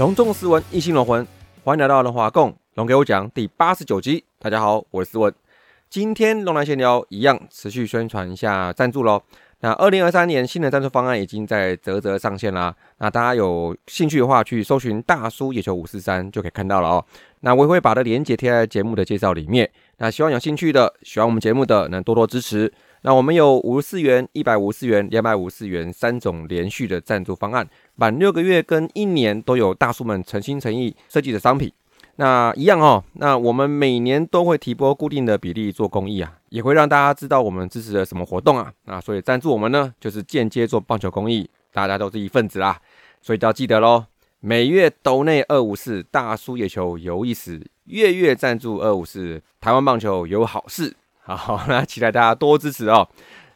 隆重斯文，一心龙魂，欢迎来到龙华共龙给我讲第八十九集。大家好，我是斯文。今天龙南闲聊一样持续宣传一下赞助喽。那二零二三年新的赞助方案已经在泽泽上线啦。那大家有兴趣的话，去搜寻大叔野球五四三就可以看到了哦。那我也会把的链接贴在节目的介绍里面。那希望有兴趣的、喜欢我们节目的，能多多支持。那我们有五十四元、一百五十四元、两百五十四元三种连续的赞助方案，满六个月跟一年都有大叔们诚心诚意设计的商品。那一样哦，那我们每年都会提拨固定的比例做公益啊，也会让大家知道我们支持了什么活动啊。那所以赞助我们呢，就是间接做棒球公益，大家都是一份子啦。所以都要记得喽，每月斗内二五四大叔野球有意思，月月赞助二五四台湾棒球有好事。好，那期待大家多支持哦。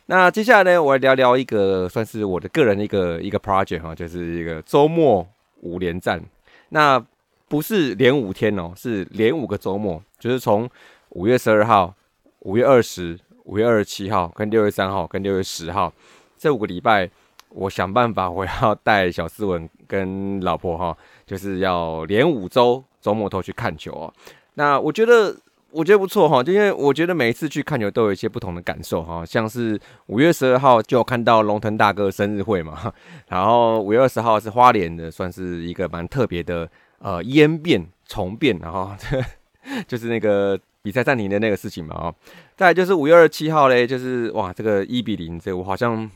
那接下来呢，我来聊聊一个算是我的个人的一个一个 project 哈，就是一个周末五连战。那不是连五天哦，是连五个周末，就是从五月十二号、五月二十、五月二十七号跟六月三号跟六月十号这五个礼拜，我想办法我要带小斯文跟老婆哈，就是要连五周周末都去看球哦。那我觉得。我觉得不错哈，就因为我觉得每一次去看球都有一些不同的感受哈，像是五月十二号就看到龙腾大哥生日会嘛，然后五月二十号是花莲的，算是一个蛮特别的呃烟变重变，然后 就是那个比赛暂停的那个事情嘛哦，再就是五月二十七号嘞，就是哇这个一比零，这我好像。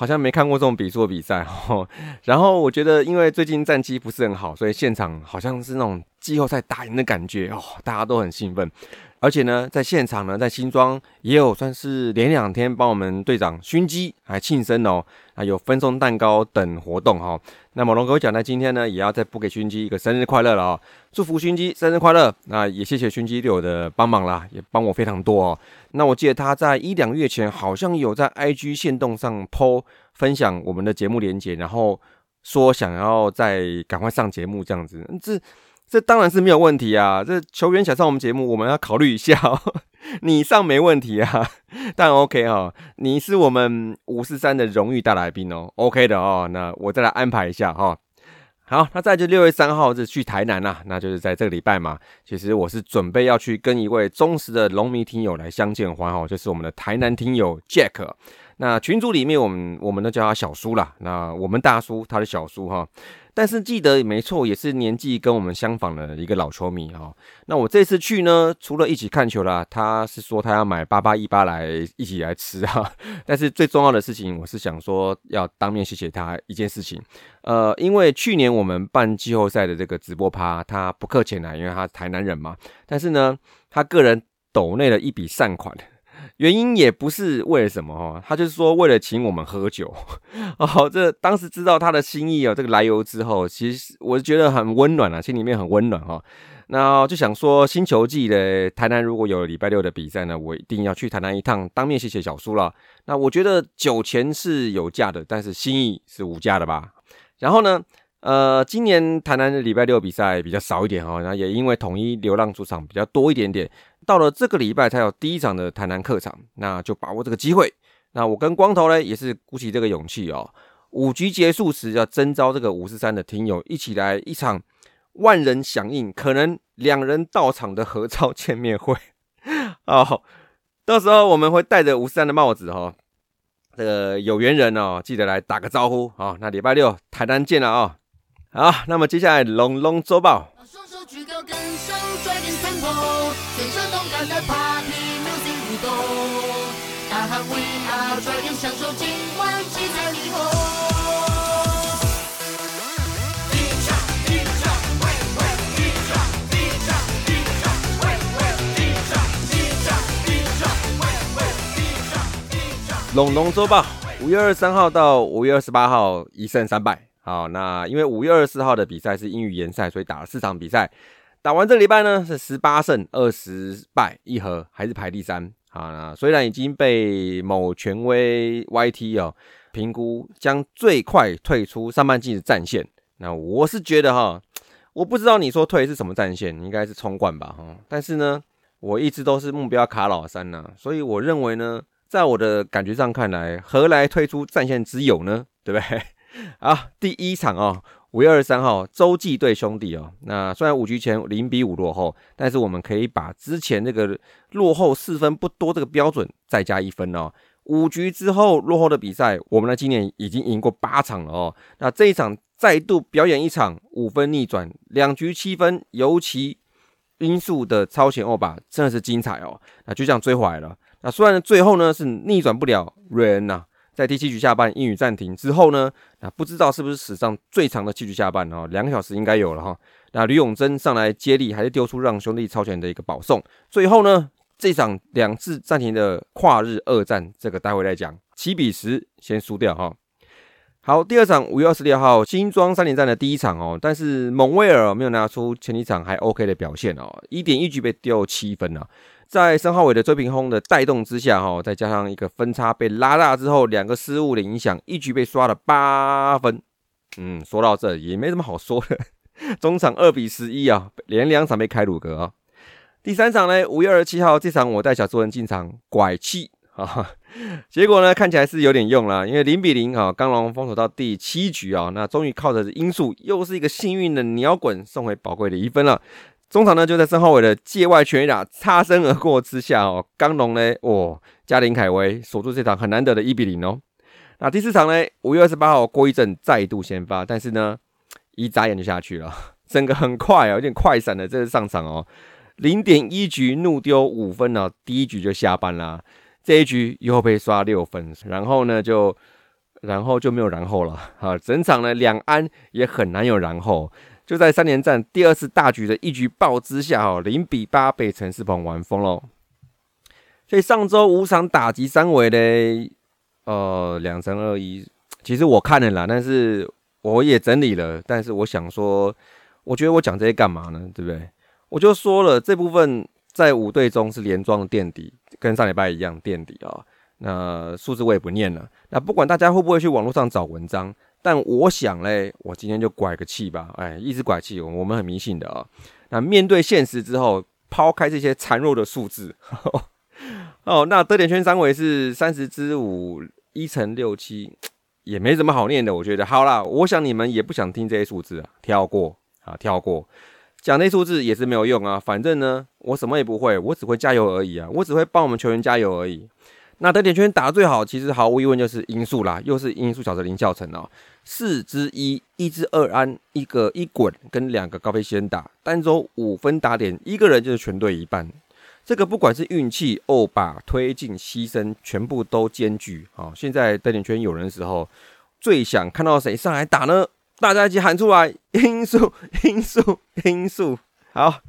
好像没看过这种比数比赛 哦，然后我觉得因为最近战绩不是很好，所以现场好像是那种季后赛打赢的感觉哦，大家都很兴奋。而且呢，在现场呢，在新庄也有算是连两天帮我们队长熏鸡还庆生哦，还有分送蛋糕等活动哈。那么龙哥讲呢，今天呢也要再补给熏鸡一个生日快乐了哦，祝福熏鸡生日快乐。那也谢谢熏鸡对我的帮忙啦，也帮我非常多哦。那我记得他在一两月前好像有在 IG 线动上 PO 分享我们的节目连接，然后说想要再赶快上节目这样子，这。这当然是没有问题啊！这球员想上我们节目，我们要考虑一下哦。你上没问题啊，但 OK 哈，你是我们五四三的荣誉大来宾哦，OK 的哦。那我再来安排一下哈。好，那再就六月三号是去台南啦，那就是在这个礼拜嘛。其实我是准备要去跟一位忠实的龙迷听友来相见欢哈，就是我们的台南听友 Jack。那群组里面，我们我们都叫他小叔啦。那我们大叔，他的小叔哈。但是记得没错，也是年纪跟我们相仿的一个老球迷哈。那我这次去呢，除了一起看球啦，他是说他要买八八一八来一起来吃哈。但是最重要的事情，我是想说要当面谢谢他一件事情。呃，因为去年我们办季后赛的这个直播趴，他不客气来，因为他台南人嘛。但是呢，他个人抖内了一笔善款。原因也不是为了什么哈，他就是说为了请我们喝酒 哦。这当时知道他的心意哦，这个来由之后，其实我觉得很温暖啊，心里面很温暖哈。那就想说，星球季的台南如果有礼拜六的比赛呢，我一定要去台南一趟，当面谢谢小叔了。那我觉得酒钱是有价的，但是心意是无价的吧。然后呢？呃，今年台南的礼拜六比赛比较少一点哈，那也因为统一流浪主场比较多一点点，到了这个礼拜才有第一场的台南客场，那就把握这个机会。那我跟光头呢，也是鼓起这个勇气哦，五局结束时要征召这个五十三的听友一起来一场万人响应，可能两人到场的合照见面会 哦。到时候我们会戴着五十三的帽子哈，这个有缘人哦，记得来打个招呼啊。那礼拜六台南见了啊！好那么接下来龙龙周报。龙龙周报五月二十三号到五月二十八号一胜三败好，那因为五月二十四号的比赛是英语联赛，所以打了四场比赛。打完这礼拜呢，是十八胜二十败一和，还是排第三。好，那虽然已经被某权威 YT 哦评估将最快退出上半季的战线，那我是觉得哈，我不知道你说退是什么战线，应该是冲冠吧哈。但是呢，我一直都是目标卡老三呐，所以我认为呢。在我的感觉上看来，何来退出战线之有呢？对不对？啊，第一场哦，五月二十三号，洲际对兄弟哦。那虽然五局前零比五落后，但是我们可以把之前那个落后四分不多这个标准再加一分哦。五局之后落后的比赛，我们呢今年已经赢过八场了哦。那这一场再度表演一场五分逆转，两局七分，尤其因素的超前欧巴真的是精彩哦。那就这样追回来了。那虽然最后呢是逆转不了瑞恩呐，在第七局下半英语暂停之后呢，那不知道是不是史上最长的七局下半哦，两个小时应该有了哈。那吕永贞上来接力，还是丢出让兄弟超前的一个保送。最后呢，这场两次暂停的跨日二战，这个待会再讲。七比十先输掉哈。好，第二场五月二十六号新庄三连战的第一场哦，但是蒙威尔没有拿出前几场还 OK 的表现哦，一点一局被丢七分啊。在申浩伟的追平轰的带动之下，哈，再加上一个分差被拉大之后，两个失误的影响，一局被刷了八分。嗯，说到这也没什么好说的。中场二比十一啊，连两场被开鲁格啊。第三场呢，五月二十七号这场我带小朱人进场拐气啊，结果呢看起来是有点用了，因为零比零啊，刚龙封锁到第七局啊，那终于靠着因素，又是一个幸运的鸟滚送回宝贵的一分了。中场呢，就在申浩伟的界外全打擦身而过之下哦，刚龙呢，哦，加林凯威锁住这场很难得的一比零哦。那第四场呢，五月二十八号郭一正再度先发，但是呢，一眨眼就下去了，整个很快啊，有点快闪的这是上场哦，零点一局怒丢五分哦，第一局就下班啦，这一局又被刷六分，然后呢就，然后就没有然后了，好，整场呢两安也很难有然后。就在三连战第二次大局的一局爆之下，哦，零比八被陈世鹏玩疯了。所以上周五场打击三围嘞，呃，两胜二一。其实我看了啦，但是我也整理了。但是我想说，我觉得我讲这些干嘛呢？对不对？我就说了，这部分在五队中是连庄的垫底，跟上礼拜一样垫底啊。那数字我也不念了。那不管大家会不会去网络上找文章。但我想嘞，我今天就拐个气吧，哎，一直拐气，我们很迷信的啊。那面对现实之后，抛开这些残弱的数字，哦，那得点圈三围是三十之五，一乘六七，也没什么好念的，我觉得。好啦，我想你们也不想听这些数字啊，跳过啊，跳过，讲那数字也是没有用啊。反正呢，我什么也不会，我只会加油而已啊，我只会帮我们球员加油而已。那得点圈打得最好，其实毫无疑问就是音速啦，又是音速小泽林孝成哦。四之一，一之二安，一个一滚跟两个高飞先打，单周五分打点，一个人就是全队一半。这个不管是运气、欧把、推进、牺牲，全部都兼具。好，现在得点圈有人的时候，最想看到谁上来打呢？大家一起喊出来：音速，音速，音速！好。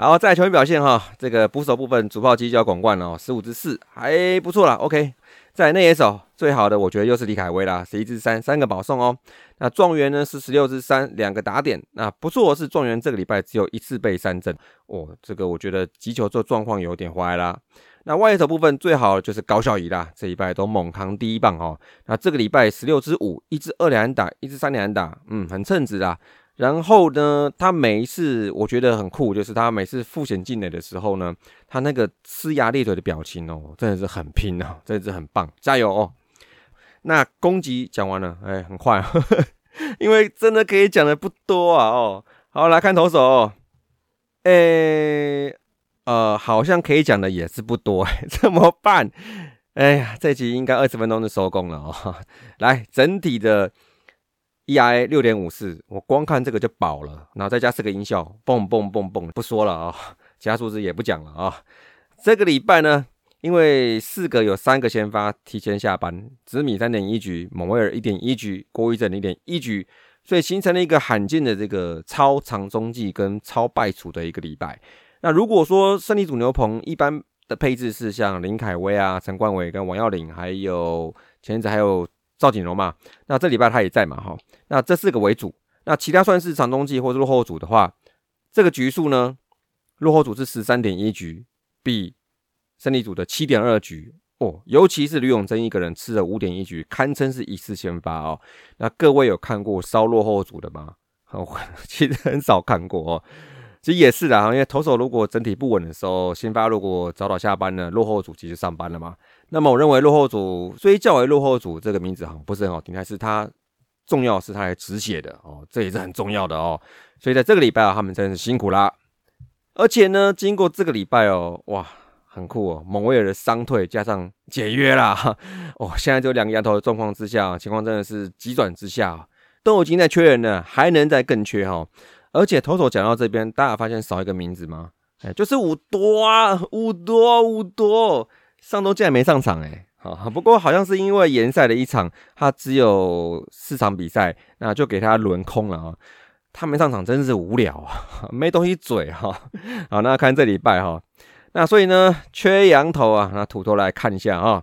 好，在球员表现哈，这个捕手部分主炮机就要广冠了，十五支四还不错啦。OK，在内野手最好的，我觉得又是李凯威啦，十一支三，三个保送哦。那状元呢是十六支三，两个打点。那不错是状元这个礼拜只有一次被三振哦，这个我觉得击球这状况有点坏啦。那外野手部分最好就是高孝仪啦，这礼拜都猛扛第一棒哦。那这个礼拜十六支五，一支二两打，一支三两打，嗯，很称职啊。然后呢，他每一次我觉得很酷，就是他每次复选进来的时候呢，他那个呲牙咧嘴的表情哦，真的是很拼哦，真的是很棒，加油哦！那攻击讲完了，哎，很快，因为真的可以讲的不多啊哦。好，来看投手，哎，呃，好像可以讲的也是不多，怎么办？哎呀，这集应该二十分钟就收工了哦。来，整体的。E.I. 六点五四，我光看这个就饱了，然后再加四个音效，蹦蹦蹦蹦，不说了啊，其他数字也不讲了啊。这个礼拜呢，因为四个有三个先发提前下班，紫米三点一局，蒙威尔一点一局，郭一正零点一局，所以形成了一个罕见的这个超长中继跟超败处的一个礼拜。那如果说胜利组牛棚一般的配置是像林凯威啊、陈冠伟跟王耀林，还有前阵还有赵景荣嘛。那这礼拜他也在嘛，哈。那这四个为主，那其他算是长中继或是落后组的话，这个局数呢，落后组是十三点一局，比胜利组的七点二局哦。尤其是吕永贞一个人吃了五点一局，堪称是一次先发哦。那各位有看过稍落后组的吗？其实很少看过哦。其实也是的啊，因为投手如果整体不稳的时候，先发如果早早下班了，落后组其实上班了嘛。那么我认为落后组虽叫为落后组这个名字哈不是很好听，但是它重要是它来止血的哦，这也是很重要的哦。所以在这个礼拜啊，他们真的是辛苦啦。而且呢，经过这个礼拜哦，哇，很酷哦，蒙威尔的伤退加上解约啦，哦，现在就两个丫头的状况之下，情况真的是急转直下，都已经在缺人了，还能再更缺哈。而且投手讲到这边，大家发现少一个名字吗？哎，就是五多啊，五多五多，上周竟然没上场哎。好，不过好像是因为延赛的一场，他只有四场比赛，那就给他轮空了啊。他没上场真是无聊啊，没东西嘴哈。好，那看这礼拜哈，那所以呢，缺羊头啊，那土头来看一下啊。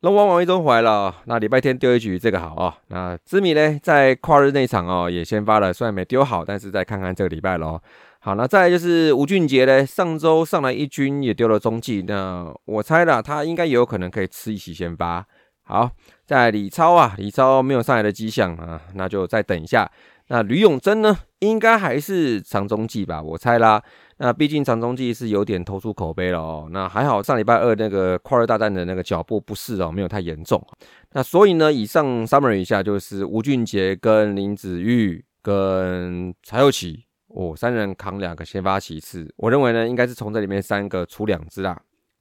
龙王王一中回来了，那礼拜天丢一局，这个好啊。那知米呢，在跨日那场哦，也先发了，虽然没丢好，但是再看看这个礼拜喽。好，那再来就是吴俊杰呢，上周上来一军也丢了中继，那我猜了，他应该也有可能可以吃一起先发。好，在李超啊，李超没有上来的迹象啊，那就再等一下。那吕永贞呢，应该还是长中继吧，我猜啦。那毕竟长中继是有点投出口碑了哦。那还好上礼拜二那个跨日大战的那个脚步不适哦，没有太严重。那所以呢，以上 summary 一下就是吴俊杰跟林子玉跟柴佑启哦，三人扛两个先发其次。我认为呢，应该是从这里面三个出两只啦。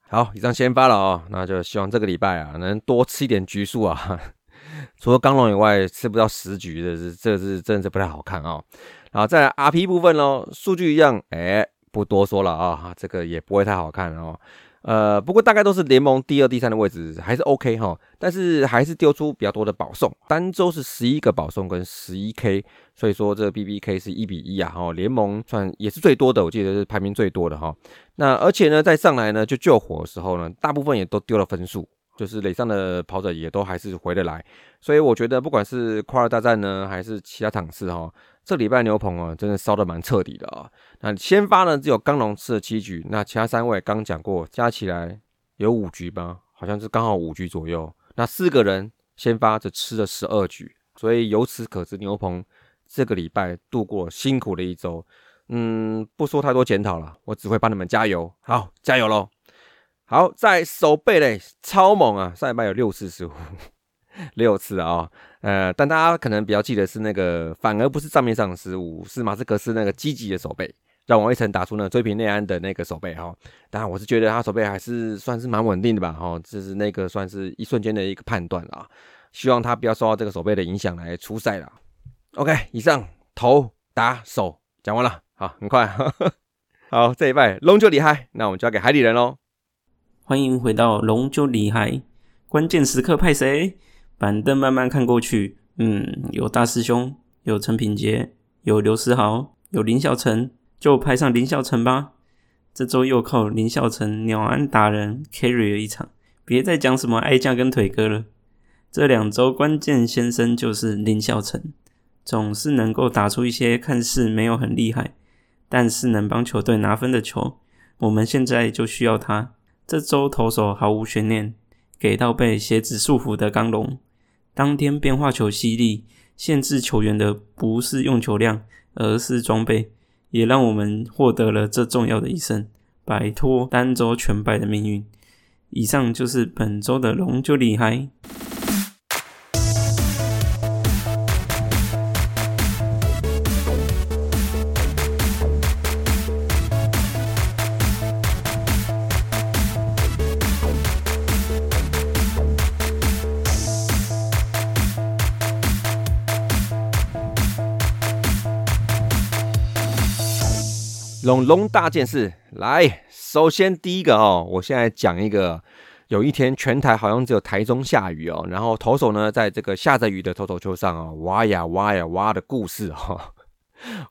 好，以上先发了哦，那就希望这个礼拜啊，能多吃一点橘树啊。除了刚龙以外，吃不到十局的是，这是真的是不太好看啊。然后在 RP 部分喽，数据一样，哎。不多说了啊，这个也不会太好看哦。呃，不过大概都是联盟第二、第三的位置，还是 OK 哈。但是还是丢出比较多的保送，单周是十一个保送跟十一 K，所以说这个 BBK 是一比一啊。哈，联盟算也是最多的，我记得是排名最多的哈。那而且呢，在上来呢就救火的时候呢，大部分也都丢了分数，就是垒上的跑者也都还是回得来。所以我觉得不管是跨二大战呢，还是其他场次哈。这礼拜牛棚啊，真的烧的蛮彻底的啊。那先发呢，只有刚龙吃了七局，那其他三位刚讲过，加起来有五局吧，好像是刚好五局左右。那四个人先发只吃了十二局，所以由此可知，牛棚这个礼拜度过辛苦的一周。嗯，不说太多检讨了，我只会帮你们加油，好，加油喽！好，在手背嘞，超猛啊，上礼拜有六次失误。六次啊，呃，但大家可能比较记得是那个，反而不是账面上的失误，是马斯克斯那个积极的手背，让王一晨打出呢追平内安的那个手背哈。当然，我是觉得他手背还是算是蛮稳定的吧，哈，这是那个算是一瞬间的一个判断啊。希望他不要受到这个手背的影响来出赛了。OK，以上头打手讲完了，好，很快，好，这一拜龙就厉害，那我们交给海底人喽。欢迎回到龙就厉害，关键时刻派谁？板凳慢慢看过去，嗯，有大师兄，有陈品杰，有刘思豪，有林孝成，就派上林孝成吧。这周又靠林孝成鸟安达人 carry 了一场，别再讲什么爱将跟腿哥了。这两周关键先生就是林孝成，总是能够打出一些看似没有很厉害，但是能帮球队拿分的球。我们现在就需要他。这周投手毫无悬念，给到被鞋子束缚的刚龙。当天变化球犀利，限制球员的不是用球量，而是装备，也让我们获得了这重要的一胜，摆脱单周全败的命运。以上就是本周的龙就厉害。龙龙大件事来，首先第一个哦，我现在讲一个，有一天全台好像只有台中下雨哦，然后投手呢在这个下着雨的投手丘上啊挖呀挖呀挖的故事哈。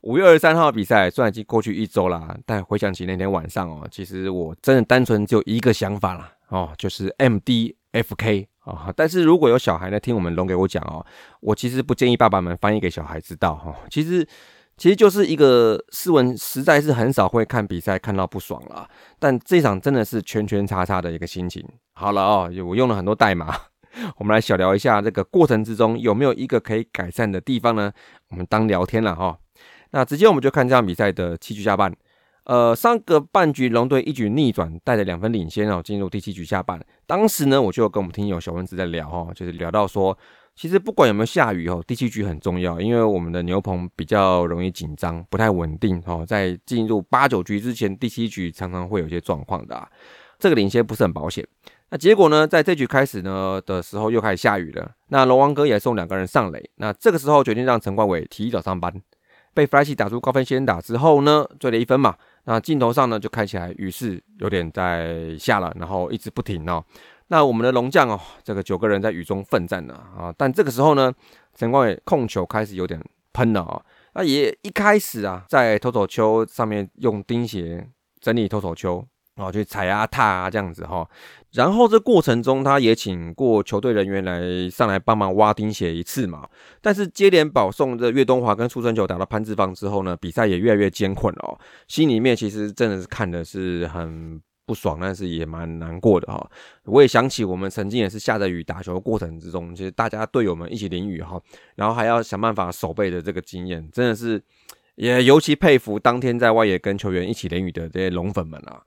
五月二十三号比赛虽然已经过去一周啦，但回想起那天晚上哦，其实我真的单纯就一个想法啦，哦，就是 MDFK 啊。但是如果有小孩呢，听我们龙给我讲哦，我其实不建议爸爸们翻译给小孩知道哈。其实其实就是一个斯文，实在是很少会看比赛看到不爽了，但这场真的是圈圈叉叉的一个心情。好了哦，我用了很多代码。我们来小聊一下这个过程之中有没有一个可以改善的地方呢？我们当聊天了哈。那直接我们就看这场比赛的七局下半。呃，上个半局龙队一举逆转，带着两分领先哦，进入第七局下半。当时呢，我就跟我们听友小蚊子在聊哈，就是聊到说，其实不管有没有下雨哦，第七局很重要，因为我们的牛棚比较容易紧张，不太稳定哦，在进入八九局之前，第七局常常会有一些状况的，啊这个领先不是很保险。那结果呢？在这局开始呢的时候，又开始下雨了。那龙王哥也送两个人上垒。那这个时候决定让陈冠伟提早上班。被 Flash 打出高分先打之后呢，追了一分嘛。那镜头上呢就看起来雨势有点在下了，然后一直不停哦。那我们的龙将哦，这个九个人在雨中奋战呢啊。但这个时候呢，陈冠伟控球开始有点喷了啊。那也一开始啊，在投手丘上面用钉鞋整理投手丘。哦，去踩啊踏啊这样子哈，然后这过程中他也请过球队人员来上来帮忙挖钉鞋一次嘛。但是接连保送的岳东华跟出生球打到潘志芳之后呢，比赛也越来越艰困哦。心里面其实真的是看的是很不爽，但是也蛮难过的哈。我也想起我们曾经也是下着雨打球的过程之中，其实大家队友们一起淋雨哈，然后还要想办法守备的这个经验，真的是也尤其佩服当天在外野跟球员一起淋雨的这些龙粉们啊。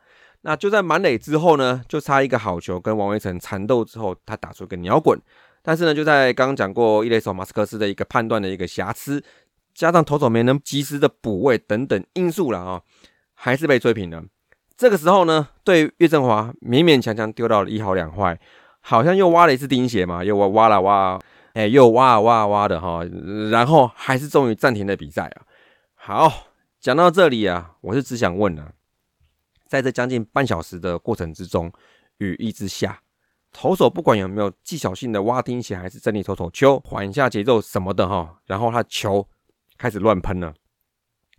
那就在满垒之后呢，就差一个好球跟王威成缠斗之后，他打出一个鸟滚。但是呢，就在刚刚讲过一垒手马斯克斯的一个判断的一个瑕疵，加上投手没能及时的补位等等因素了啊，还是被追平了。这个时候呢，对岳振华勉勉强强丢到了一好两坏，好像又挖了一次钉鞋嘛，又挖挖了挖，哎，又挖啊挖啊挖的哈，然后还是终于暂停了比赛啊。好，讲到这里啊，我是只想问呢。在这将近半小时的过程之中，雨一直下，投手不管有没有技巧性的挖钉鞋，还是整理投手球，缓一下节奏什么的哈，然后他球开始乱喷了，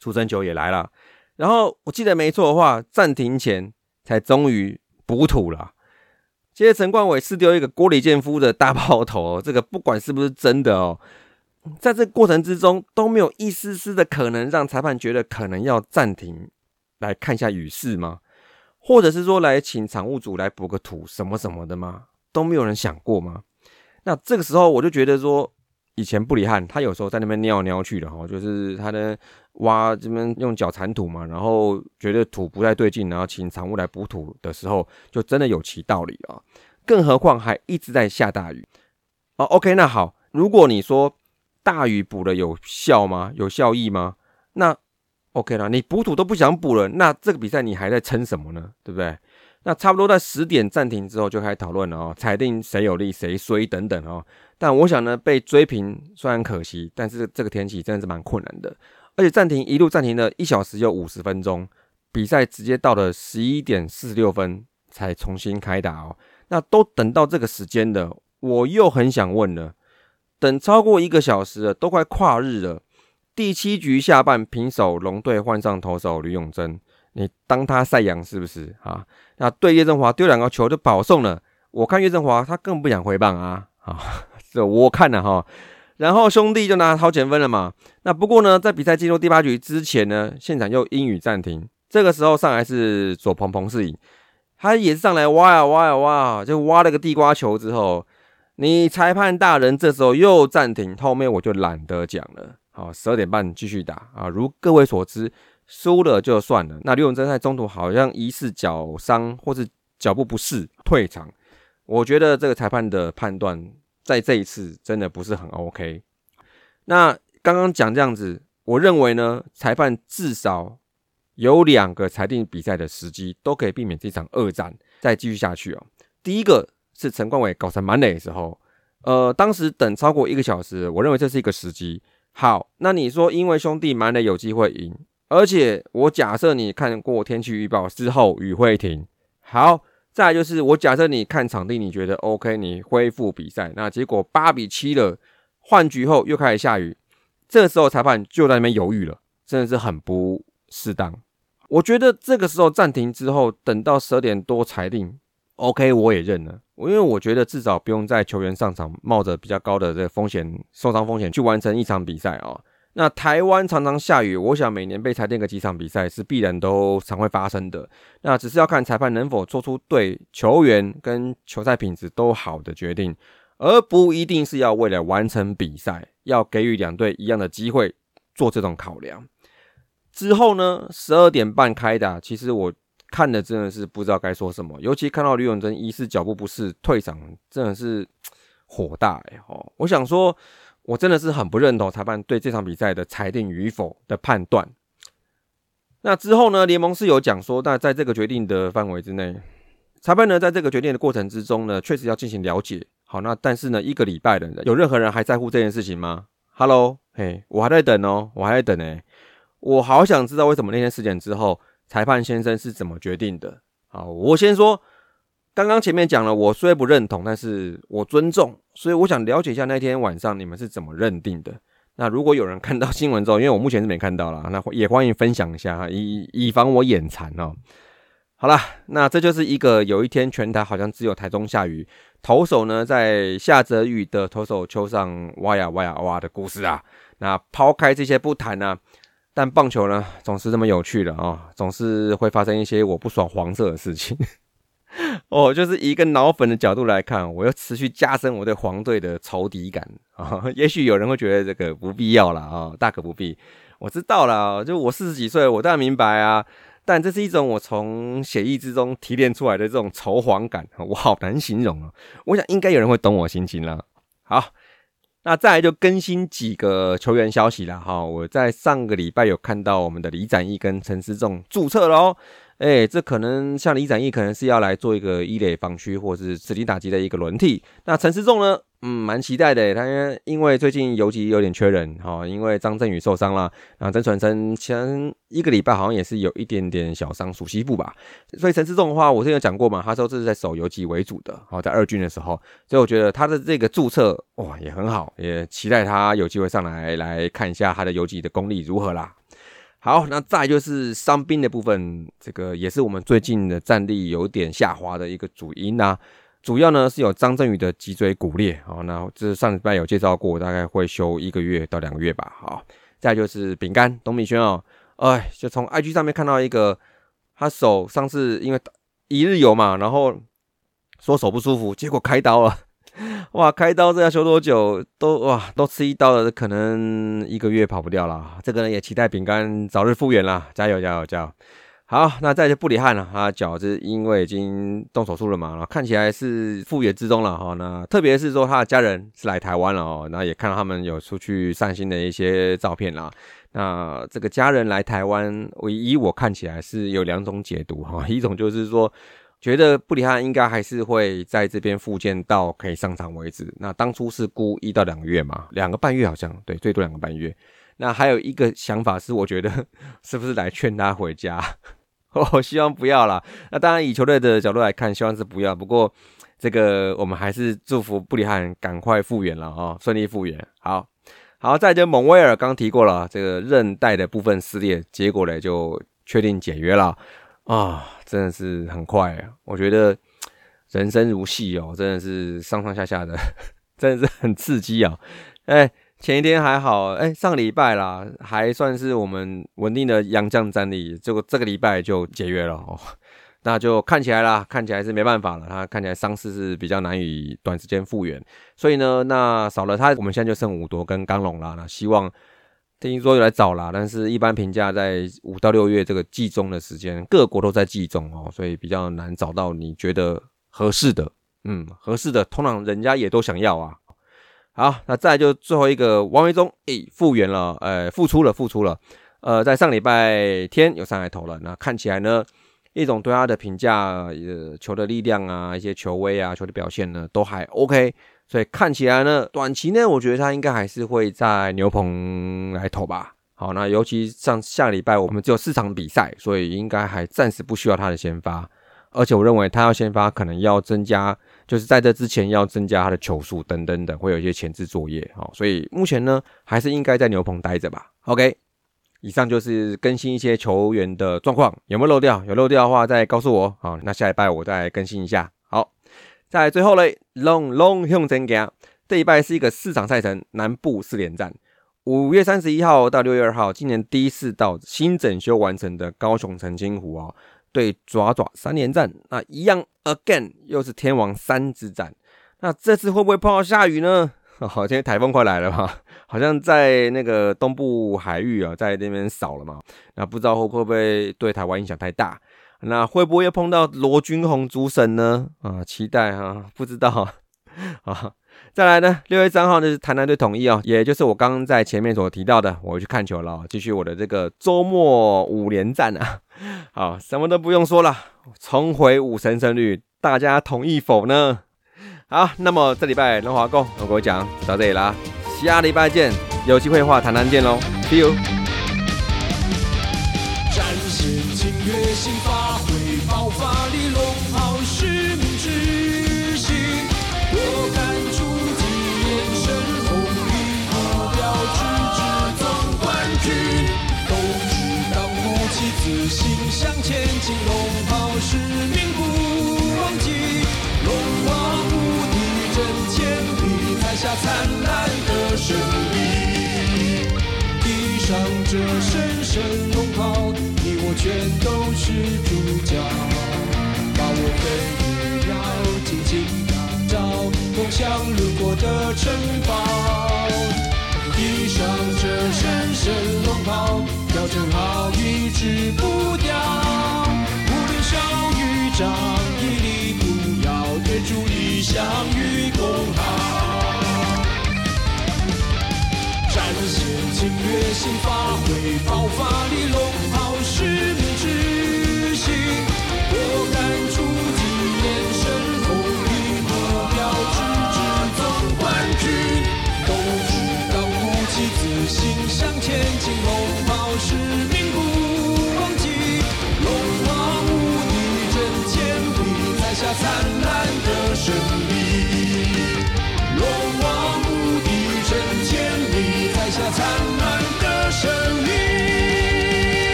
出生球也来了，然后我记得没错的话，暂停前才终于补土了。接着陈冠伟是丢一个郭李健夫的大炮头，这个不管是不是真的哦，在这过程之中都没有一丝丝的可能让裁判觉得可能要暂停。来看一下雨势吗？或者是说来请场务组来补个土什么什么的吗？都没有人想过吗？那这个时候我就觉得说，以前布里汉他有时候在那边尿尿去了哈，就是他的挖这边用脚铲土嘛，然后觉得土不太对劲，然后请场务来补土的时候，就真的有其道理啊。更何况还一直在下大雨哦。OK，那好，如果你说大雨补了有效吗？有效益吗？那 OK 了，你补土都不想补了，那这个比赛你还在撑什么呢？对不对？那差不多在十点暂停之后就开始讨论了哦，裁定谁有利谁衰等等哦。但我想呢，被追平虽然可惜，但是这个天气真的是蛮困难的，而且暂停一路暂停了一小时又五十分钟，比赛直接到了十一点四十六分才重新开打哦。那都等到这个时间了，我又很想问了，等超过一个小时了，都快跨日了。第七局下半平手，龙队换上投手吕永贞，你当他赛扬是不是啊？那对叶振华丢两个球就保送了，我看叶振华他更不想回棒啊啊！这我看了哈，然后兄弟就拿好减分了嘛。那不过呢，在比赛进入第八局之前呢，现场又阴雨暂停。这个时候上来是左鹏鹏是影，他也是上来挖呀挖呀挖，就挖了个地瓜球之后，你裁判大人这时候又暂停，后面我就懒得讲了。好，十二点半继续打啊！如各位所知，输了就算了。那刘永贞在中途好像疑似脚伤或是脚步不适退场，我觉得这个裁判的判断在这一次真的不是很 OK。那刚刚讲这样子，我认为呢，裁判至少有两个裁定比赛的时机，都可以避免这场恶战再继续下去哦。第一个是陈冠伟搞成满垒的时候，呃，当时等超过一个小时，我认为这是一个时机。好，那你说因为兄弟满垒有机会赢，而且我假设你看过天气预报之后雨会停。好，再就是我假设你看场地，你觉得 OK，你恢复比赛，那结果八比七了，换局后又开始下雨，这时候裁判就在那边犹豫了。真的是很不适当。我觉得这个时候暂停之后，等到十二点多裁定，OK，我也认了。因为我觉得至少不用在球员上场冒着比较高的这个风险、受伤风险去完成一场比赛啊。那台湾常常下雨，我想每年被裁定个几场比赛是必然都常会发生的。那只是要看裁判能否做出对球员跟球赛品质都好的决定，而不一定是要为了完成比赛，要给予两队一样的机会做这种考量。之后呢，十二点半开打，其实我看的真的是不知道该说什么，尤其看到吕永贞疑似脚步不适退场，真的是火大哎！哦，我想说。我真的是很不认同裁判对这场比赛的裁定与否的判断。那之后呢，联盟是有讲说，那在这个决定的范围之内，裁判呢在这个决定的过程之中呢，确实要进行了解。好，那但是呢，一个礼拜的，有任何人还在乎这件事情吗？Hello，嘿，我还在等哦，我还在等哎，我好想知道为什么那天事件之后，裁判先生是怎么决定的。好，我先说。刚刚前面讲了，我虽不认同，但是我尊重，所以我想了解一下那天晚上你们是怎么认定的。那如果有人看到新闻之后，因为我目前是没看到了，那也欢迎分享一下哈，以以防我眼馋哦。好了，那这就是一个有一天全台好像只有台中下雨，投手呢在下着雨的投手丘上挖呀挖呀挖的故事啊。那抛开这些不谈呢，但棒球呢总是这么有趣的啊，总是会发生一些我不爽黄色的事情。哦，就是一个脑粉的角度来看，我要持续加深我对黄队的仇敌感啊！也许有人会觉得这个不必要了啊，大可不必。我知道了，就我四十几岁，我当然明白啊。但这是一种我从写意之中提炼出来的这种仇黄感，我好难形容啊。我想应该有人会懂我心情了。好，那再来就更新几个球员消息了哈。我在上个礼拜有看到我们的李展毅跟陈思仲注册了哦。哎，这可能像李展毅，可能是要来做一个一垒防区或是指定打击的一个轮替。那陈思仲呢？嗯，蛮期待的。他因为最近游击有点缺人，哈，因为张振宇受伤了，然后曾传生前一个礼拜好像也是有一点点小伤，属西部吧。所以陈思仲的话，我之前有讲过嘛，他说这是在守游击为主的，好，在二军的时候，所以我觉得他的这个注册哇也很好，也期待他有机会上来来看一下他的游击的功力如何啦。好，那再就是伤兵的部分，这个也是我们最近的战力有点下滑的一个主因呐。主要呢是有张振宇的脊椎骨裂，好，那这上礼拜有介绍过，大概会休一个月到两个月吧。好，再就是饼干董敏轩哦，哎，就从 IG 上面看到一个，他手上次因为一日游嘛，然后说手不舒服，结果开刀了。哇，开刀这要修多久？都哇，都吃一刀了，可能一个月跑不掉了。这个呢，也期待饼干早日复原啦，加油加油加油！好，那再就布里汉了，他脚是因为已经动手术了嘛，然后看起来是复原之中了哈。那特别是说他的家人是来台湾了哦，那也看到他们有出去散心的一些照片啦。那这个家人来台湾，唯一我看起来是有两种解读哈，一种就是说。觉得布里汉应该还是会在这边复健到可以上场为止。那当初是估一到两个月嘛，两个半月好像对，最多两个半月。那还有一个想法是，我觉得 是不是来劝他回家？我希望不要啦。那当然以球队的角度来看，希望是不要。不过这个我们还是祝福布里汉赶快复原了啊，顺利复原。好，好，再就蒙威尔刚提过了，这个韧带的部分撕裂，结果呢就确定解约了。啊，真的是很快啊！我觉得人生如戏哦，真的是上上下下的，真的是很刺激啊！哎，前一天还好，哎，上个礼拜啦，还算是我们稳定的洋将战力，结果这个礼拜就解约了哦。那就看起来啦，看起来是没办法了，他看起来伤势是比较难以短时间复原，所以呢，那少了他，我们现在就剩五夺跟刚龙啦。那希望。听说又来找啦，但是一般评价在五到六月这个季中的时间，各国都在季中哦，所以比较难找到你觉得合适的，嗯，合适的，通常人家也都想要啊。好，那再就最后一个王维忠，诶，复原了，呃，复出了，复出了，呃，在上礼拜天有上来投了，那看起来呢，一种对他的评价，呃，球的力量啊，一些球威啊，球的表现呢，都还 OK。所以看起来呢，短期呢，我觉得他应该还是会在牛棚来投吧。好，那尤其上下礼拜我们只有四场比赛，所以应该还暂时不需要他的先发。而且我认为他要先发，可能要增加，就是在这之前要增加他的球数等等等，会有一些前置作业。好，所以目前呢，还是应该在牛棚待着吧。OK，以上就是更新一些球员的状况，有没有漏掉？有漏掉的话再告诉我。好，那下礼拜我再更新一下。在最后嘞，long long 向前行，这一拜是一个四场赛程，南部四连战。五月三十一号到六月二号，今年第一次到新整修完成的高雄澄清湖哦，对爪爪三连战，那一样 again 又是天王三之战。那这次会不会碰到下雨呢？好，今天台风快来了嘛，好像在那个东部海域啊，在那边扫了嘛。那不知道会不会对台湾影响太大？那会不会又碰到罗君宏主审呢？啊，期待哈，不知道啊。再来呢，六月三号呢是台南队统一哦，也就是我刚刚在前面所提到的，我去看球了，继续我的这个周末五连战啊。好，什么都不用说了，重回五神胜率，大家同意否呢？好，那么这礼拜龙华共我跟我讲到这里啦，下礼拜见，有机会的话谈谈见喽，See you。全都是主角。把我飞跃要紧紧打造，梦想路过的城堡。披上这神圣龙袍，要正好一直不掉。无论小与长，屹立不摇，愿助理想与共好。展现侵略性，发挥爆发力，龙